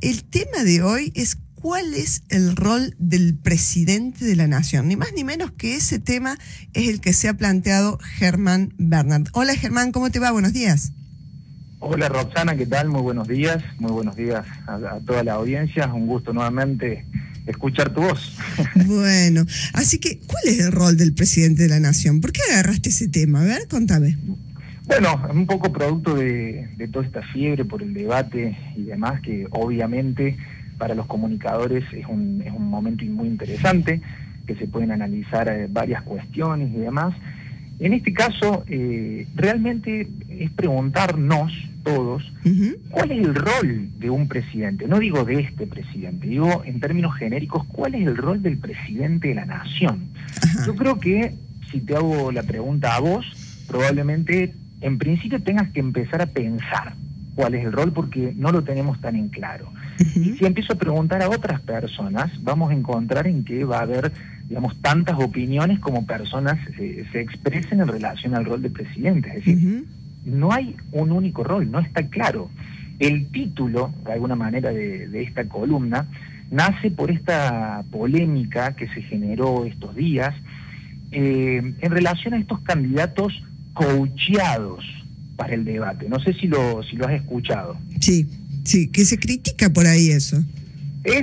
El tema de hoy es cuál es el rol del presidente de la nación. Ni más ni menos que ese tema es el que se ha planteado Germán Bernard. Hola Germán, ¿cómo te va? Buenos días. Hola Roxana, ¿qué tal? Muy buenos días. Muy buenos días a, toda la audiencia. Un gusto nuevamente escuchar tu voz. Bueno, así que, ¿cuál es el rol del presidente de la nación? ¿Por qué agarraste ese tema? A ver, contame. Bueno, es un poco producto de, toda esta fiebre por el debate y demás, que obviamente para los comunicadores es un, es un momento muy interesante, que se pueden analizar eh, varias cuestiones y demás. En este caso, eh, realmente es preguntarnos todos cuál es el rol de un presidente. No digo de este presidente, digo en términos genéricos, cuál es el rol del presidente de la nación. Yo creo que si te hago la pregunta a vos, probablemente en principio tengas que empezar a pensar cuál es el rol porque no lo tenemos tan en claro. Y si empiezo a preguntar a otras personas, vamos a encontrar en que va a haber, digamos, tantas opiniones como personas se, expresen en relación al rol de presidente. Es decir, no hay un único rol, no está claro. El título, de alguna manera, de, esta columna nace por esta polémica que se generó estos días eh, en relación a estos candidatos coacheados para el debate. No sé si lo, si lo has escuchado. Sí, sí, que se critica por ahí eso.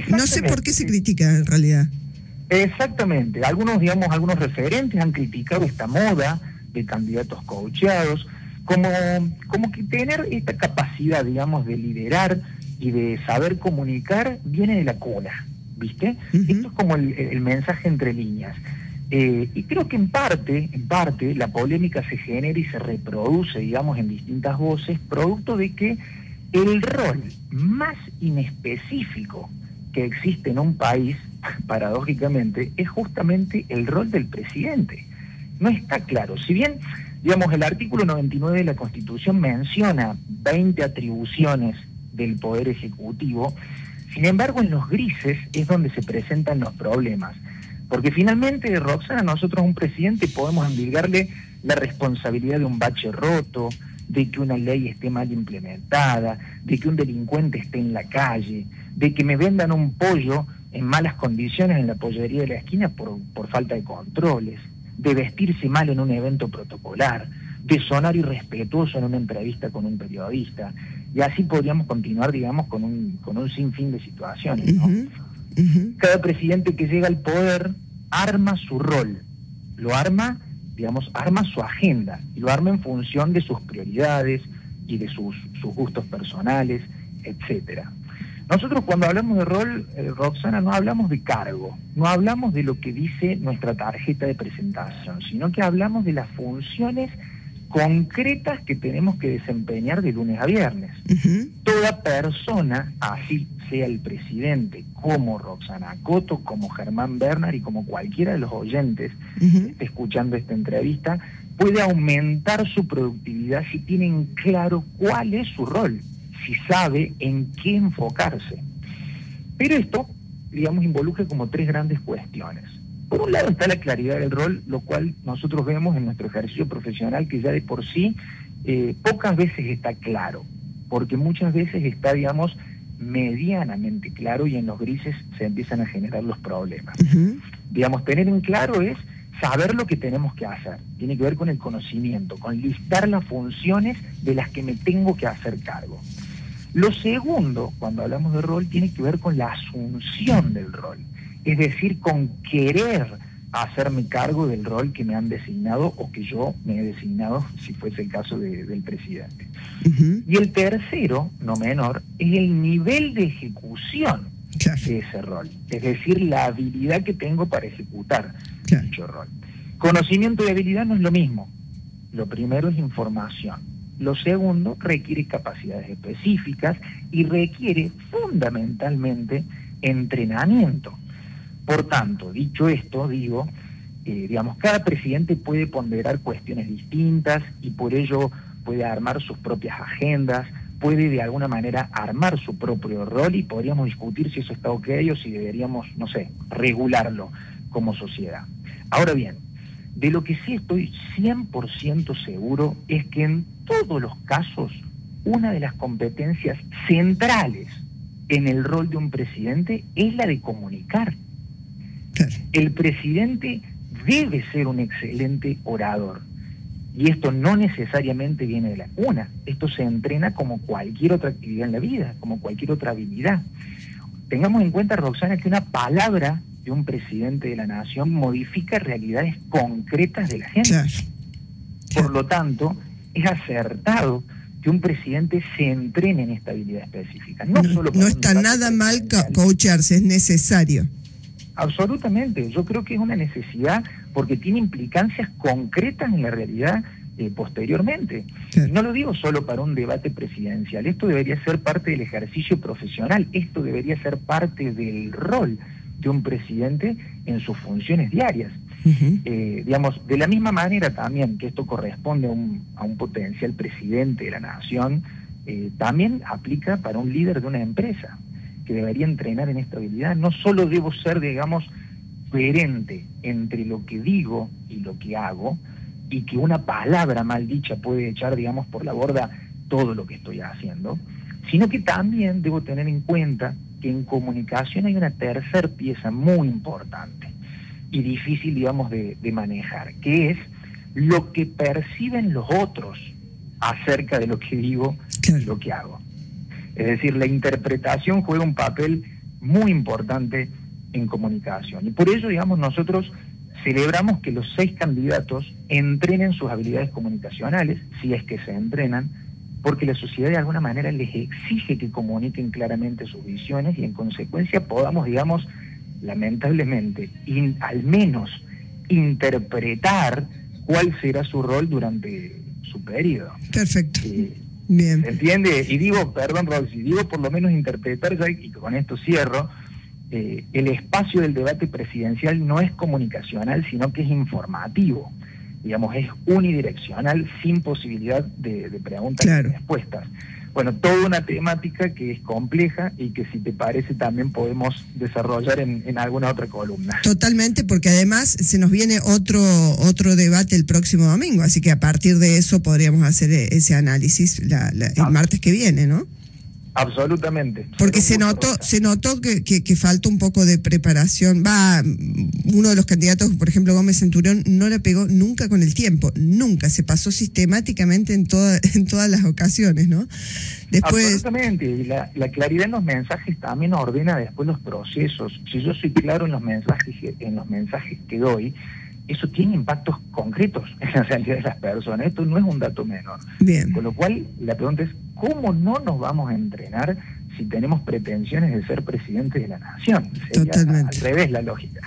No sé por qué se critica en realidad. Exactamente. Algunos, digamos, algunos referentes han criticado esta moda de candidatos coacheados, como, como que tener esta capacidad, digamos, de liderar y de saber comunicar viene de la cuna, ¿viste? Esto es como el mensaje entre líneas. Eh, y creo que en parte, en parte, la polémica se genera y se reproduce, digamos, en distintas voces, producto de que el rol más inespecífico que existe en un país, paradójicamente, es justamente el rol del presidente. No está claro. Si bien, digamos, el artículo 99 de la Constitución menciona 20 atribuciones del Poder Ejecutivo, sin embargo, en los grises es donde se presentan los problemas. Porque finalmente, Roxana, nosotros un presidente podemos endilgarle la responsabilidad de un bache roto, de que una ley esté mal implementada, de que un delincuente esté en la calle, de que me vendan un pollo en malas condiciones en la pollería de la esquina por, por falta de controles, de vestirse mal en un evento protocolar, de sonar irrespetuoso en una entrevista con un periodista. Y así podríamos continuar, digamos, con un, con un sinfín de situaciones. ¿no? Cada presidente que llega al poder arma su rol, lo arma, digamos, arma su agenda y lo arma en función de sus prioridades y de sus, gustos personales, etcétera. Nosotros cuando hablamos de rol, eh, Roxana, no hablamos de cargo, no hablamos de lo que dice nuestra tarjeta de presentación, sino que hablamos de las funciones concretas que tenemos que desempeñar de lunes a viernes. Toda persona, así sea el presidente, como Roxana Coto, como Germán Bernard y como cualquiera de los oyentes que esté escuchando esta entrevista, puede aumentar su productividad si tienen claro cuál es su rol, si sabe en qué enfocarse. Pero esto, digamos, involucra como tres grandes cuestiones. Por un lado está la claridad del rol, lo cual nosotros vemos en nuestro ejercicio profesional que ya de por sí eh, pocas veces está claro, porque muchas veces está, digamos, medianamente claro y en los grises se empiezan a generar los problemas. Digamos, tener en claro es saber lo que tenemos que hacer. Tiene que ver con el conocimiento, con listar las funciones de las que me tengo que hacer cargo. Lo segundo, cuando hablamos de rol, tiene que ver con la asunción del rol es decir, con querer hacerme cargo del rol que me han designado o que yo me he designado, si fuese el caso del presidente. Y el tercero, no menor, es el nivel de ejecución de ese rol, es decir, la habilidad que tengo para ejecutar dicho rol. Conocimiento y habilidad no es lo mismo. Lo primero es información. Lo segundo requiere capacidades específicas y requiere fundamentalmente entrenamiento. Por tanto, dicho esto, digo, eh, digamos, cada presidente puede ponderar cuestiones distintas y por ello puede armar sus propias agendas, puede de alguna manera armar su propio rol y podríamos discutir si eso está ok o si deberíamos, no sé, regularlo como sociedad. Ahora bien, de lo que sí estoy 100% seguro es que en todos los casos una de las competencias centrales en el rol de un presidente es la de comunicar. El presidente debe ser un excelente orador. Y esto no necesariamente viene de la cuna, esto se entrena como cualquier otra actividad en la vida, como cualquier otra habilidad. Tengamos en cuenta, Roxana, que una palabra de un presidente de la nación modifica realidades concretas de la gente. Por lo tanto, es acertado que un presidente se entrene en esta habilidad específica. No, solo no está nada mal coacharse, es necesario. Absolutamente, yo creo que es una necesidad porque tiene implicancias concretas en la realidad eh, posteriormente. No lo digo solo para un debate presidencial, esto debería ser parte del ejercicio profesional, esto debería ser parte del rol de un presidente en sus funciones diarias. Eh, digamos, de la misma manera también que esto corresponde a un, a un potencial presidente de la nación, eh, también aplica para un líder de una empresa que debería entrenar en esta habilidad. No solo debo ser, digamos, coherente entre lo que digo y lo que hago, y que una palabra mal dicha puede echar, digamos, por la borda todo lo que estoy haciendo, sino que también debo tener en cuenta que en comunicación hay una tercera pieza muy importante y difícil, digamos, de, manejar, que es lo que perciben los otros acerca de lo que digo y lo que hago. Es decir, la interpretación juega un papel muy importante en comunicación. Y por eso, digamos, nosotros celebramos que los seis candidatos entrenen sus habilidades comunicacionales, si es que se entrenan, porque la sociedad de alguna manera les exige que comuniquen claramente sus visiones y en consecuencia podamos, digamos, lamentablemente, al menos interpretar cuál será su rol durante su periodo. Perfecto. Eh, Bien. ¿Se entiende? Y digo, perdón, Roxy, digo por lo menos interpretar, y con esto cierro, eh, el espacio del debate presidencial no es comunicacional, sino que es informativo. Digamos, es unidireccional, sin posibilidad de, preguntas y respuestas bueno, toda una temática que es compleja y que si te parece también podemos desarrollar en, alguna otra columna. Totalmente, porque además se nos viene otro, otro debate el próximo domingo, así que a partir de eso podríamos hacer ese análisis el ah. martes que viene, ¿no? Absolutamente. Porque se notó, se notó que, que, faltó un poco de preparación. Va, uno de los candidatos, por ejemplo, Gómez Centurión, no le pegó nunca con el tiempo, nunca. Se pasó sistemáticamente en, toda, en todas las ocasiones, ¿no? Después... Absolutamente. Y la, la claridad en los mensajes también ordena después los procesos. Si yo soy claro en los mensajes, en los mensajes que doy, eso tiene impactos concretos en la realidad de las personas. Esto no es un dato menor. Bien. Con lo cual, la pregunta es, ¿cómo no nos vamos a entrenar si tenemos pretensiones de ser presidente de la nación? Totalmente. Al revés la lógica.